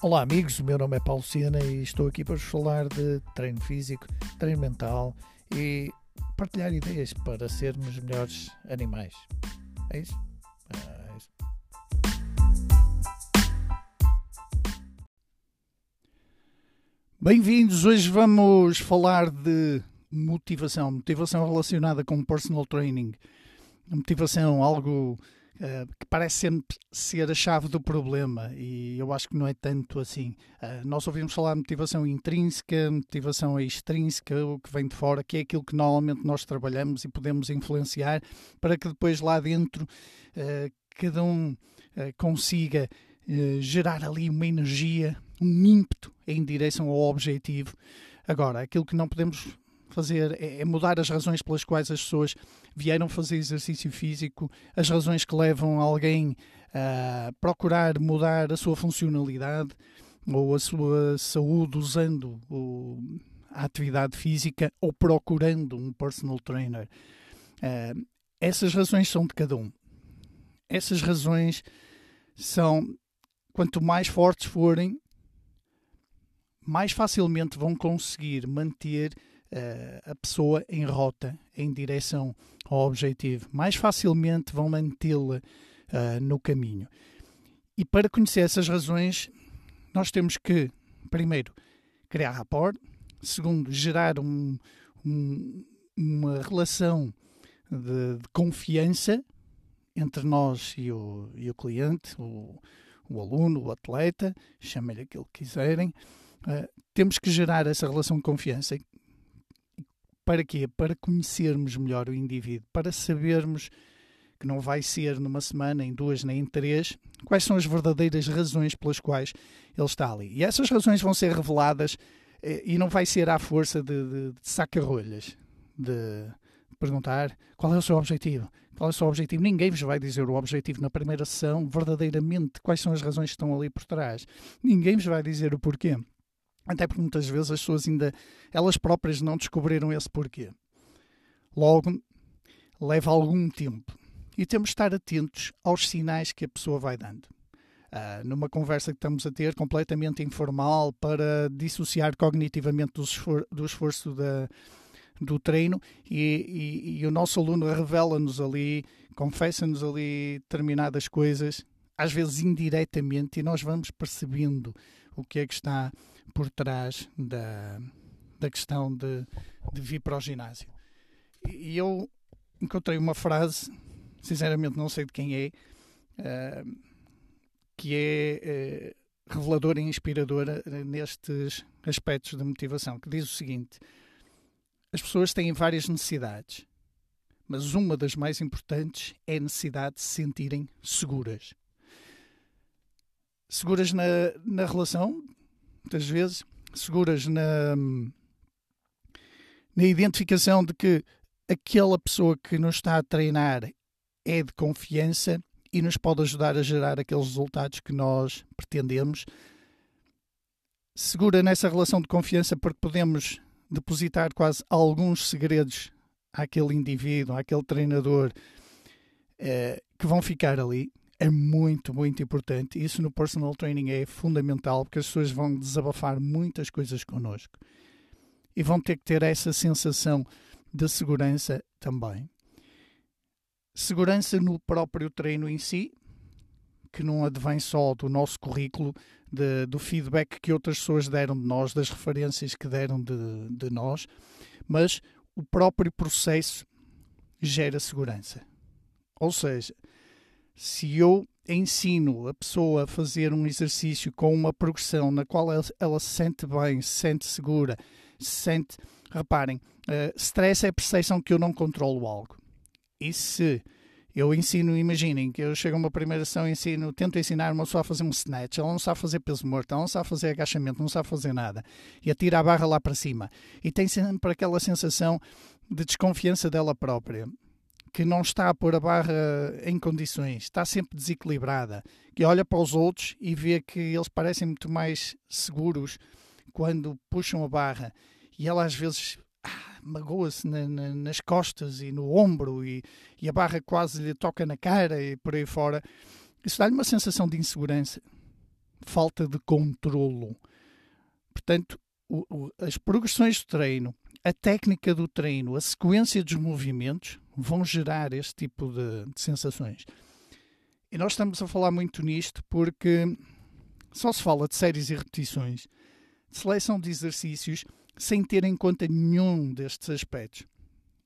Olá amigos, o meu nome é Paulo Sena e estou aqui para vos falar de treino físico, treino mental e partilhar ideias para sermos melhores animais. É isso? É isso. Bem-vindos! Hoje vamos falar de motivação, motivação relacionada com personal training. Motivação, algo uh, que parece sempre ser a chave do problema e eu acho que não é tanto assim. Uh, nós ouvimos falar de motivação intrínseca, motivação extrínseca, o que vem de fora, que é aquilo que normalmente nós trabalhamos e podemos influenciar para que depois lá dentro uh, cada um consiga gerar ali uma energia, um ímpeto em direção ao objetivo. Agora, aquilo que não podemos fazer é, é mudar as razões pelas quais as pessoas vieram fazer exercício físico, as razões que levam alguém a procurar mudar a sua funcionalidade ou a sua saúde usando o, a atividade física ou procurando um personal trainer. Uh, essas razões são de cada um. Essas razões são, quanto mais fortes forem, mais facilmente vão conseguir manter a pessoa em rota, em direção ao objetivo. Mais facilmente vão mantê-la uh, no caminho. E para conhecer essas razões, nós temos que, primeiro, criar rapport, segundo, gerar um, um, uma relação de, de, confiança entre nós e o, e o cliente, o, o aluno, o atleta, chamem-lhe aquilo que quiserem. Uh, temos que gerar essa relação de confiança para quê? Para conhecermos melhor o indivíduo, para sabermos que não vai ser numa semana, em duas, nem em três, quais são as verdadeiras razões pelas quais ele está ali. E essas razões vão ser reveladas eh, e não vai ser à força de, de, de saca-rolhas, de perguntar qual é o seu objetivo. Qual é o seu objetivo? Ninguém vos vai dizer o objetivo na primeira sessão, verdadeiramente, quais são as razões que estão ali por trás. Ninguém vos vai dizer o porquê. Até porque muitas vezes as pessoas ainda, elas próprias não descobriram esse porquê. Logo, leva algum tempo. E temos de estar atentos aos sinais que a pessoa vai dando. Uh, numa conversa que estamos a ter, completamente informal, para dissociar cognitivamente do, esfor do esforço da, do treino, e, e, e o nosso aluno revela-nos ali, confessa-nos ali determinadas coisas, às vezes indiretamente, e nós vamos percebendo o que é que está por trás da, da questão de, de vir para o ginásio. E eu encontrei uma frase, sinceramente não sei de quem é, uh, que é uh, reveladora e inspiradora nestes aspectos de motivação, que diz o seguinte: as pessoas têm várias necessidades, mas uma das mais importantes é a necessidade de se sentirem seguras. Seguras na, na relação, muitas vezes, seguras na, na identificação de que aquela pessoa que nos está a treinar é de confiança e nos pode ajudar a gerar aqueles resultados que nós pretendemos. Segura nessa relação de confiança porque podemos depositar quase alguns segredos àquele indivíduo, àquele treinador eh, que vão ficar ali é muito, muito importante. Isso no personal training é fundamental porque as pessoas vão desabafar muitas coisas connosco e vão ter que ter essa sensação de segurança também. Segurança no próprio treino em si, que não advém só do nosso currículo, de, do feedback que outras pessoas deram de nós, das referências que deram de, de nós, mas o próprio processo gera segurança. Ou seja, se eu ensino a pessoa a fazer um exercício com uma progressão na qual ela, ela se sente bem, se sente segura, se sente. Reparem, uh, stress é a percepção que eu não controlo algo. E se eu ensino, imaginem que eu chego a uma primeira sessão e ensino, tento ensinar uma pessoa a fazer um snatch, ela não sabe fazer peso morto, ela não sabe fazer agachamento, não sabe fazer nada, e atira a barra lá para cima. E tem sempre aquela sensação de desconfiança dela própria que não está a pôr a barra em condições, está sempre desequilibrada, que olha para os outros e vê que eles parecem muito mais seguros quando puxam a barra e ela às vezes ah, magoa-se na, na, nas costas e no ombro e, e, a barra quase lhe toca na cara e por aí fora. Isso dá-lhe uma sensação de insegurança falta de controlo. Portanto, o, o, as progressões do treino, a técnica do treino, a sequência dos movimentos vão gerar este tipo de, de sensações. E nós estamos a falar muito nisto porque só se fala de séries e repetições, de seleção de exercícios, sem ter em conta nenhum destes aspectos.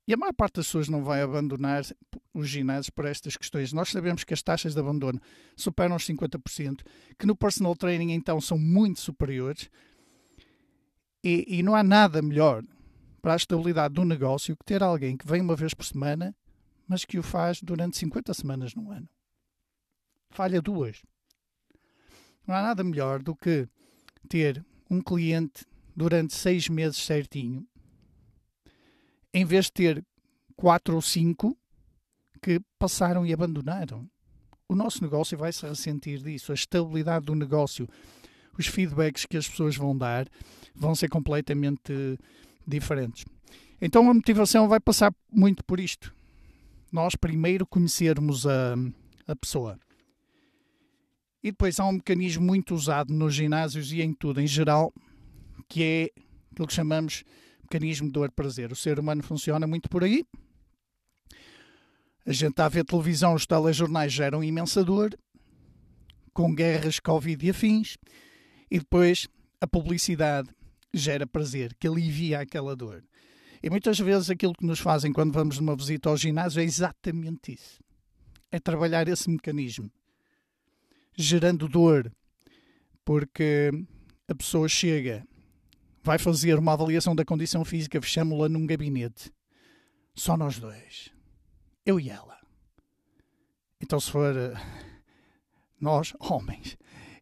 E a maior parte das pessoas não vai abandonar os ginásios por estas questões. Nós sabemos que as taxas de abandono superam os 50%, que no personal training então são muito superiores. E, e não há nada melhor para a estabilidade do negócio que ter alguém que vem uma vez por semana, mas que o faz durante 50 semanas no ano. Falha duas. Não há nada melhor do que ter um cliente durante seis meses certinho em vez de ter quatro ou cinco que passaram e abandonaram. O nosso negócio vai se ressentir disso. A estabilidade do negócio, os feedbacks que as pessoas vão dar vão ser completamente diferentes. Então a motivação vai passar muito por isto. Nós primeiro conhecermos a, a pessoa. E depois há um mecanismo muito usado nos ginásios e em tudo em geral, que é aquilo que chamamos mecanismo de dor-prazer. O ser humano funciona muito por aí. A gente está a ver televisão, os telejornais geram imensa dor, com guerras, Covid e afins, e depois a publicidade gera prazer, que alivia aquela dor. E muitas vezes aquilo que nos fazem quando vamos numa visita ao ginásio é exatamente isso. É trabalhar esse mecanismo, gerando dor, porque a pessoa chega vai fazer uma avaliação da condição física, fechamos-la num gabinete. Só nós dois. Eu e ela. Então, se for uh, nós, homens,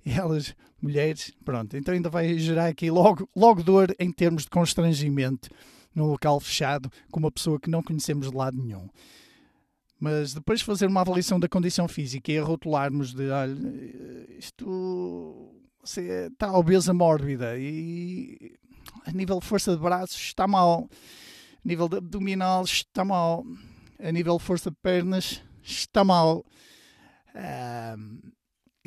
e elas, mulheres, pronto. Então, ainda vai gerar aqui logo, logo dor em termos de constrangimento num local fechado com uma pessoa que não conhecemos de lado nenhum. Mas depois de fazer uma avaliação da condição física e a rotularmos de, olha, isto você está obesa mórbida e a nível de força de braços está mal, a nível de abdominal está mal, a nível de força de pernas está mal. Um,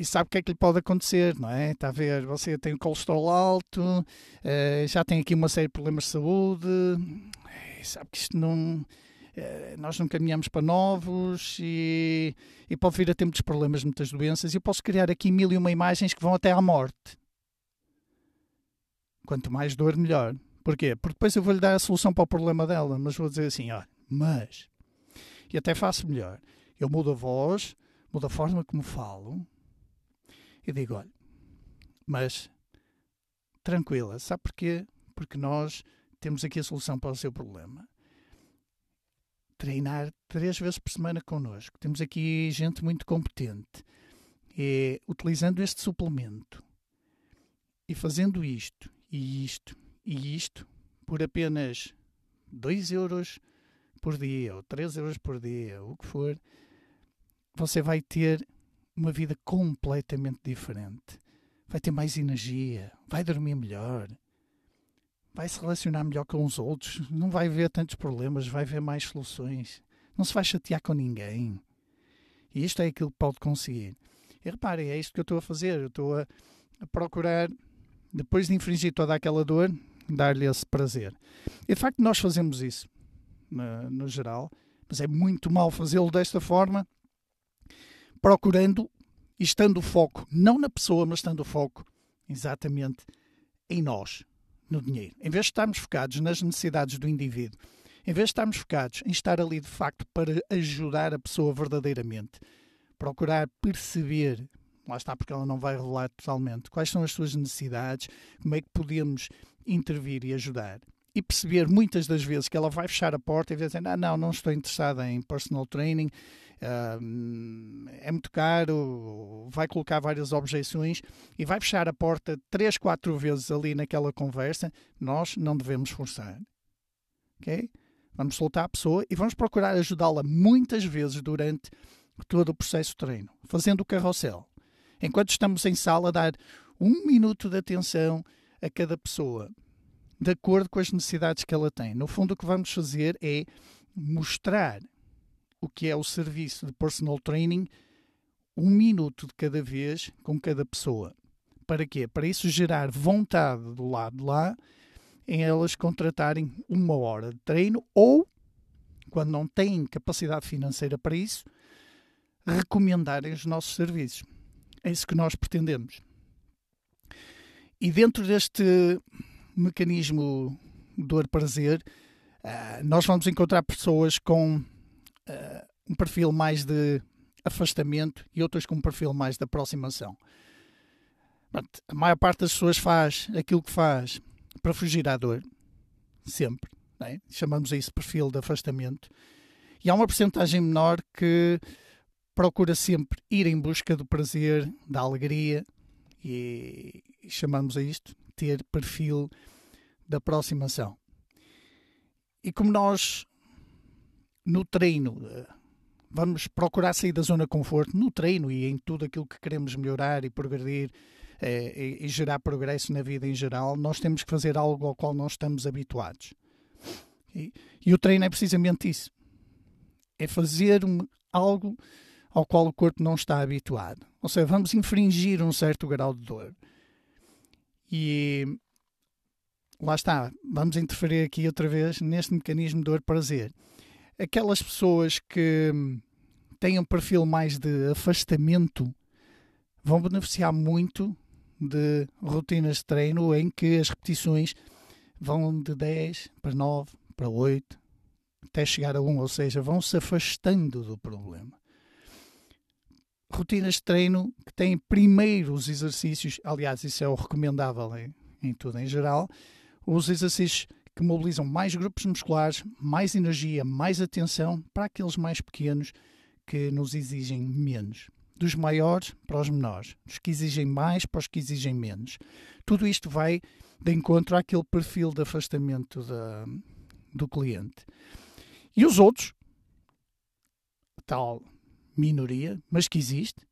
e sabe o que é que lhe pode acontecer, não é? Está a ver, você tem o colesterol alto, uh, já tem aqui uma série de problemas de saúde, sabe que isto não. Uh, nós não caminhamos para novos e, e pode vir a ter muitos problemas, muitas doenças. E eu posso criar aqui mil e uma imagens que vão até à morte. Quanto mais dor, melhor. Porquê? Porque depois eu vou-lhe dar a solução para o problema dela, mas vou dizer assim, olha, mas... E até faço melhor. Eu mudo a voz, mudo a forma como falo e digo, olha, mas tranquila, sabe porquê? Porque nós temos aqui a solução para o seu problema. Treinar três vezes por semana connosco. Temos aqui gente muito competente. E utilizando este suplemento e fazendo isto e isto e isto por apenas 2 euros por dia ou 3 euros por dia, o que for, você vai ter uma vida completamente diferente. Vai ter mais energia, vai dormir melhor, vai se relacionar melhor com os outros, não vai ver tantos problemas, vai ver mais soluções, não se vai chatear com ninguém. E isto é aquilo que pode conseguir. E reparem, é isto que eu estou a fazer. Eu estou a, a procurar depois de infringir toda aquela dor, dar-lhe esse prazer. E de facto, nós fazemos isso no, no geral, mas é muito mal fazê-lo desta forma, procurando e estando o foco, não na pessoa, mas estando o foco exatamente em nós, no dinheiro. Em vez de estarmos focados nas necessidades do indivíduo, em vez de estarmos focados em estar ali de facto para ajudar a pessoa verdadeiramente, procurar perceber lá está, porque ela não vai revelar totalmente quais são as suas necessidades, como é que podemos intervir e ajudar. E perceber muitas das vezes que ela vai fechar a porta e vai dizer: ah, não, não estou interessada em personal training, uh, é muito caro, vai colocar várias objeções e vai fechar a porta três, quatro vezes ali naquela conversa. Nós não devemos forçar. Ok? Vamos soltar a pessoa e vamos procurar ajudá-la muitas vezes durante todo o processo de treino, fazendo o carrossel enquanto estamos em sala, dar um minuto de atenção a cada pessoa, de acordo com as necessidades que ela tem. No fundo, o que vamos fazer é mostrar o que é o serviço de personal training um minuto de cada vez com cada pessoa, Para quê? Para isso gerar vontade do lado de lá em elas contratarem uma hora de treino ou, quando não têm capacidade financeira para isso, recomendarem os nossos serviços. É isso que nós pretendemos. E dentro deste mecanismo dor-prazer, uh, nós vamos encontrar pessoas com uh, um perfil mais de afastamento e outras com um perfil mais de aproximação. A maior parte das pessoas faz aquilo que faz para fugir à dor, sempre. É? Chamamos isso de perfil de afastamento. E há uma porcentagem menor que procura sempre ir em busca do prazer, da alegria, e chamamos a isto ter perfil de aproximação. E como nós, no treino, vamos procurar sair da zona de conforto, no treino e em tudo aquilo que queremos melhorar e progredir eh, e, e gerar progresso na vida em geral, nós temos que fazer algo ao qual nós estamos habituados. E, e o treino é precisamente isso. É fazer algo ao qual o corpo não está habituado. Ou seja, vamos infringir um certo grau de dor. E lá está, vamos interferir aqui outra vez neste mecanismo de dor-prazer. Aquelas pessoas que têm um perfil mais de afastamento vão beneficiar muito de rotinas de treino em que as repetições vão de 10 para 9 para 8 até chegar a 1, ou seja, vão se afastando do problema rotinas de treino que têm primeiro os exercícios, aliás, isso é o recomendável em, em tudo em geral, os exercícios que mobilizam mais grupos musculares, mais energia, mais atenção para aqueles mais pequenos que nos exigem menos. Dos maiores para os menores, dos que exigem mais para os que exigem menos. Tudo isto vai de encontro àquele perfil de afastamento da, do cliente. E os outros, tal minoria, mas que existe,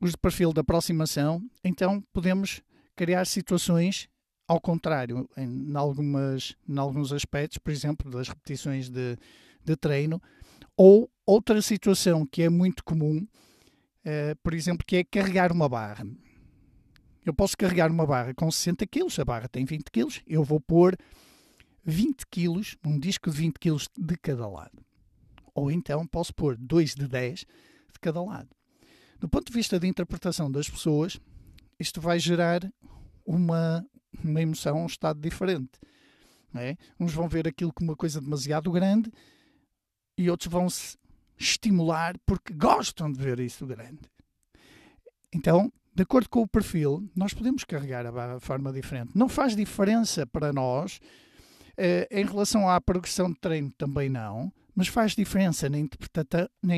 os de perfil de aproximação, então podemos criar situações ao contrário, em, em, algumas, em alguns aspectos, por exemplo, das repetições de, de treino, ou outra situação que é muito comum, uh, por exemplo, que é carregar uma barra. Eu posso carregar uma barra com 60 kg, a barra tem 20 kg, eu vou pôr 20 kg, um disco de 20 kg de cada lado. Ou então posso pôr dois de 10 de cada lado. Do ponto de vista da interpretação das pessoas, isto vai gerar uma, uma emoção, um estado diferente. É? Uns vão ver aquilo como uma coisa demasiado grande e outros vão se estimular porque gostam de ver isso grande. Então, de acordo com o perfil, nós podemos carregar a forma diferente. Não faz diferença para nós. Eh, em relação à progressão de treino, também não mas faz diferença na, interpreta na,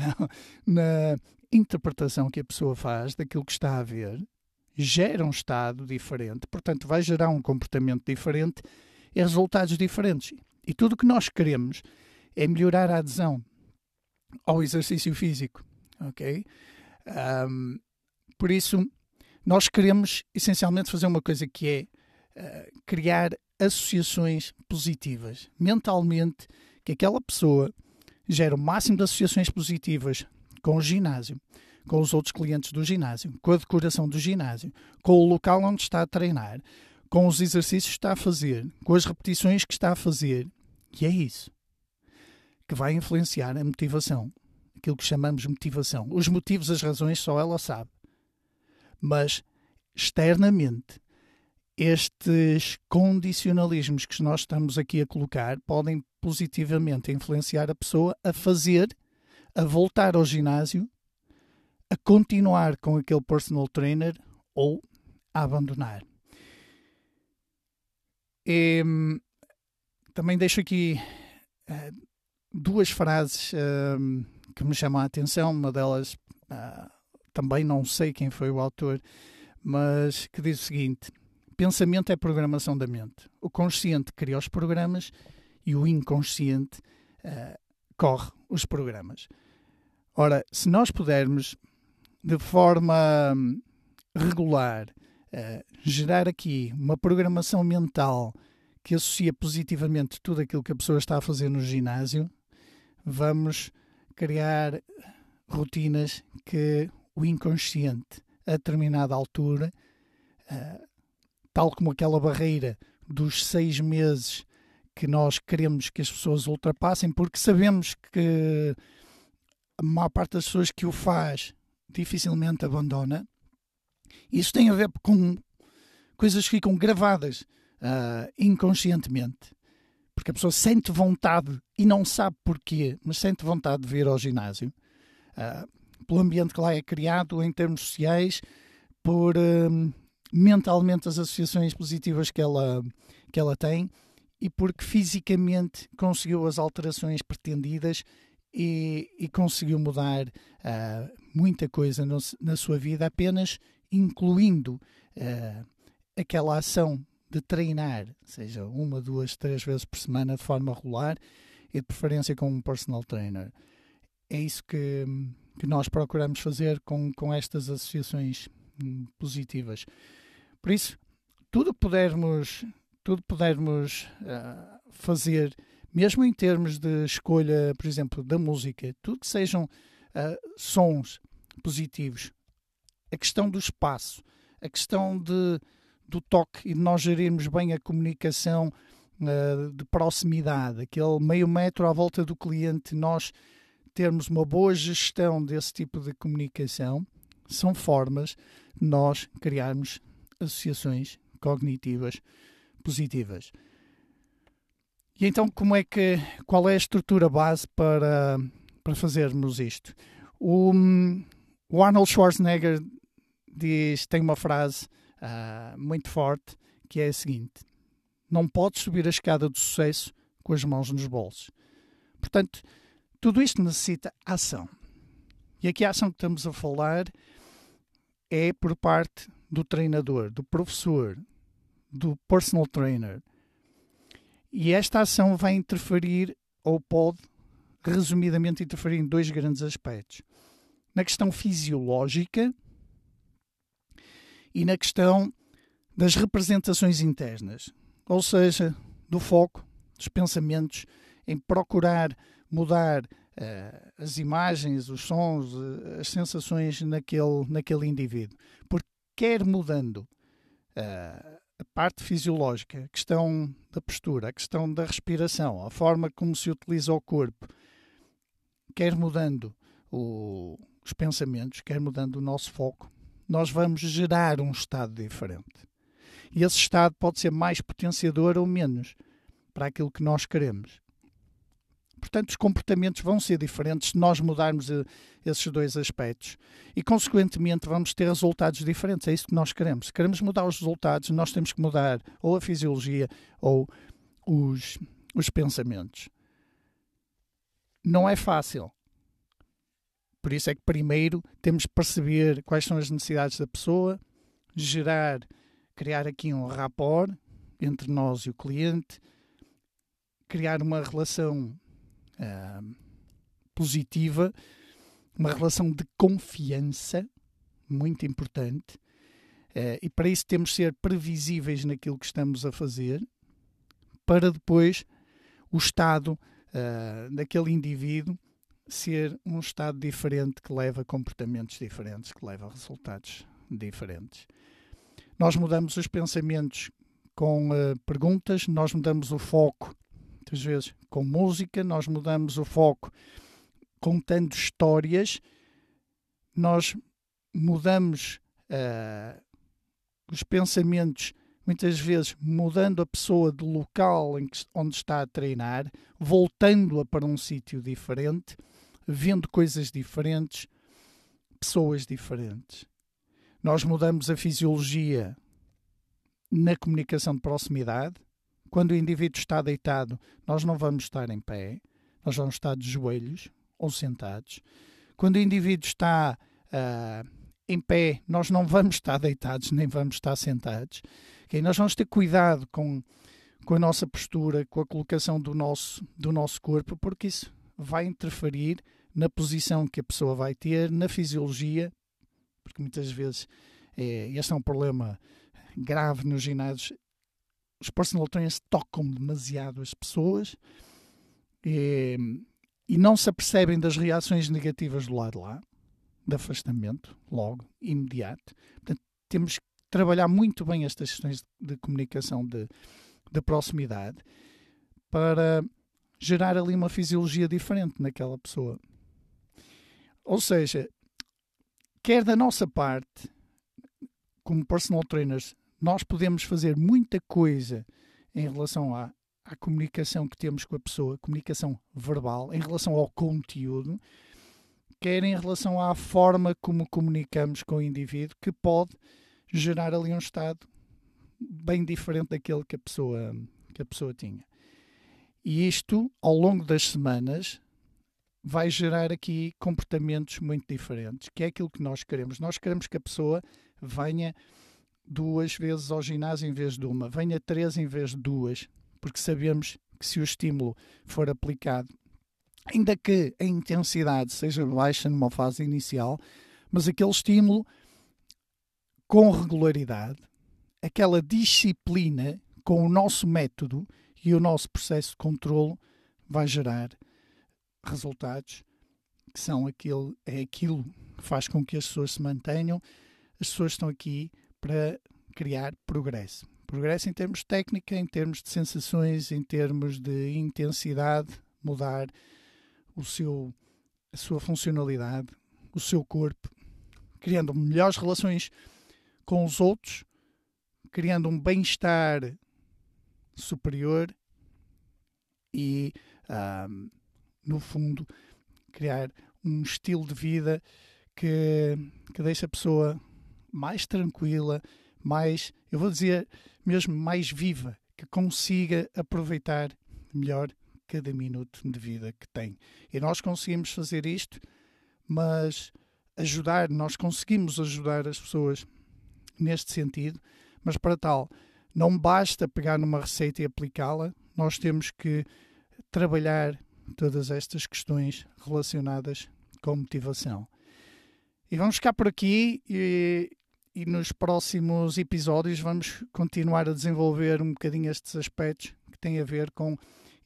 na interpretação que a pessoa faz daquilo que está a ver, gera um estado diferente, portanto, vai gerar um comportamento diferente e resultados diferentes. E tudo o que nós queremos é melhorar a adesão ao exercício físico, ok? Um, por isso, nós queremos essencialmente fazer uma coisa que é uh, criar associações positivas, mentalmente que aquela pessoa gera o máximo de associações positivas com o ginásio, com os outros clientes do ginásio, com a decoração do ginásio, com o local onde está a treinar, com os exercícios que está a fazer, com as repetições que está a fazer. E é isso que vai influenciar a motivação, aquilo que chamamos motivação. Os motivos, as razões, só ela sabe. Mas externamente, estes condicionalismos que nós estamos aqui a colocar podem positivamente influenciar a pessoa a fazer, a voltar ao ginásio, a continuar com aquele personal trainer ou a abandonar. E, também deixo aqui uh, duas frases uh, que me chamam a atenção. Uma delas, uh, também não sei quem foi o autor, mas que diz o seguinte: pensamento é programação da mente. O consciente cria os programas e o inconsciente uh, corre os programas. Ora, se nós pudermos, de forma hum, regular, uh, gerar aqui uma programação mental que associa positivamente tudo aquilo que a pessoa está a fazer no ginásio, vamos criar rotinas que o inconsciente a determinada altura, uh, tal como aquela barreira dos seis meses que nós queremos que as pessoas ultrapassem, porque sabemos que a maior parte das pessoas que o faz dificilmente abandona. Isso tem a ver com coisas que ficam gravadas uh, inconscientemente. Porque a pessoa sente vontade e não sabe porquê, mas sente vontade de vir ao ginásio. Uh, pelo ambiente que lá é criado, em termos sociais, por uh, mentalmente as associações positivas que ela, que ela tem e porque fisicamente conseguiu as alterações pretendidas e, e conseguiu mudar uh, muita coisa no, na sua vida, apenas incluindo uh, aquela ação de treinar, seja uma, duas, três vezes por semana de forma regular e de preferência com um personal trainer. É isso que, que nós procuramos fazer com, com estas associações hum, positivas. Por isso, tudo pudermos, tudo pudermos uh, fazer, mesmo em termos de escolha, por exemplo, da música, tudo que sejam uh, sons positivos, a questão do espaço, a questão de, do toque e de nós gerirmos bem a comunicação uh, de proximidade, aquele meio metro à volta do cliente, nós termos uma boa gestão desse tipo de comunicação, são formas de nós criarmos associações cognitivas positivas. E então, como é que, qual é a estrutura base para, para fazermos isto? O, o Arnold Schwarzenegger diz, tem uma frase uh, muito forte que é a seguinte: Não podes subir a escada do sucesso com as mãos nos bolsos. Portanto, tudo isto necessita ação. E aqui a ação que estamos a falar é por parte do treinador, do professor, do personal trainer. E esta ação vai interferir, ou pode, resumidamente, interferir em dois grandes aspectos: na questão fisiológica e na questão das representações internas, ou seja, do foco, dos pensamentos, em procurar mudar uh, as imagens, os sons, uh, as sensações naquele, naquele indivíduo. Porque quer mudando uh, a parte fisiológica, a questão da postura, a questão da respiração, a forma como se utiliza o corpo, quer mudando o, os pensamentos, quer mudando o nosso foco, nós vamos gerar um estado diferente. E esse estado pode ser mais potenciador ou menos para aquilo que nós queremos. Portanto, os comportamentos vão ser diferentes se nós mudarmos eh, esses dois aspectos. E, consequentemente, vamos ter resultados diferentes. É isso que nós queremos. Se queremos mudar os resultados, nós temos que mudar ou a fisiologia ou os, os pensamentos. Não é fácil. Por isso é que, primeiro, temos que perceber quais são as necessidades da pessoa, gerar, criar aqui um rapport entre nós e o cliente, criar uma relação uh, positiva, uma relação de confiança, muito importante. Uh, e para isso temos de ser previsíveis naquilo que estamos a fazer, para depois o estado uh, daquele indivíduo ser um estado diferente que leva a comportamentos diferentes, que leva a resultados diferentes. Nós mudamos os pensamentos com uh, perguntas, nós mudamos o foco muitas vezes com música, nós mudamos o foco contando histórias, nós mudamos uh, os pensamentos, muitas vezes mudando a pessoa do local que, onde está a treinar, voltando-a para um sítio diferente, vendo coisas diferentes, pessoas diferentes. Nós mudamos a fisiologia na comunicação de proximidade, quando o indivíduo está deitado, nós não vamos estar em pé, nós vamos estar de joelhos ou sentados. Quando o indivíduo está uh, em pé, nós não vamos estar deitados nem vamos estar sentados. Okay? Nós vamos ter cuidado com, com a nossa postura, com a colocação do nosso, do nosso corpo, porque isso vai interferir na posição que a pessoa vai ter, na fisiologia, porque muitas vezes é, este é um problema grave nos ginásios os personal trainers tocam demasiado as pessoas e, e não se apercebem das reações negativas do lado de lá. de afastamento, logo, imediato. Portanto, temos que trabalhar muito bem estas questões de comunicação de, de proximidade para gerar ali uma fisiologia diferente naquela pessoa. Ou seja, quer da nossa parte, como personal trainers, nós podemos fazer muita coisa em relação à, à comunicação que temos com a pessoa, comunicação verbal, em relação ao conteúdo, quer em relação à forma como comunicamos com o indivíduo, que pode gerar ali um estado bem diferente daquele que a pessoa, que a pessoa tinha. E isto, ao longo das semanas, vai gerar aqui comportamentos muito diferentes, que é aquilo que nós queremos. Nós queremos que a pessoa venha duas vezes ao ginásio em vez de uma, venha três em vez de duas, porque sabemos que se o estímulo for aplicado, ainda que a intensidade seja baixa numa fase inicial, mas aquele estímulo com regularidade, aquela disciplina com o nosso método e o nosso processo de controlo vai gerar resultados que são aquilo, é aquilo que faz com que as pessoas se mantenham. As pessoas estão aqui para criar progresso. Progresso em termos de técnica, em termos de sensações, em termos de intensidade, mudar o seu, a sua funcionalidade, o seu corpo, criando melhores relações com os outros, criando um bem-estar superior e, um, no fundo, criar um estilo de vida que, que deixa a pessoa mais tranquila, mais, eu vou dizer mesmo mais viva, que consiga aproveitar melhor cada minuto de vida que tem. E nós conseguimos fazer isto, mas ajudar, nós conseguimos ajudar as pessoas neste sentido, mas para tal não basta pegar numa receita e aplicá-la, nós temos que trabalhar todas estas questões relacionadas com motivação. E vamos ficar por aqui e, e nos próximos episódios vamos continuar a desenvolver um bocadinho estes aspectos que têm a ver com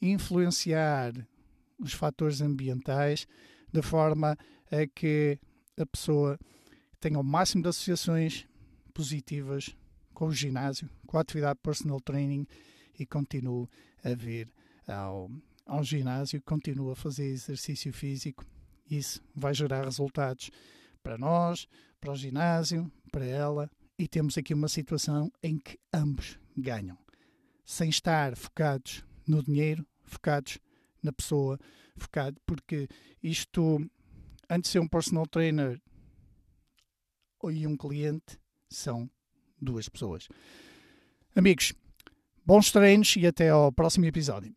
influenciar os fatores ambientais de forma a que a pessoa tenha o máximo de associações positivas com o ginásio, com a atividade personal training e continue a vir ao, ao ginásio, continue a fazer exercício físico. Isso vai gerar resultados para nós, para o ginásio, para ela e temos aqui uma situação em que ambos ganham, sem estar focados no dinheiro, focados na pessoa, focado porque isto antes de ser um personal trainer e um cliente são duas pessoas. Amigos, bons treinos e até ao próximo episódio.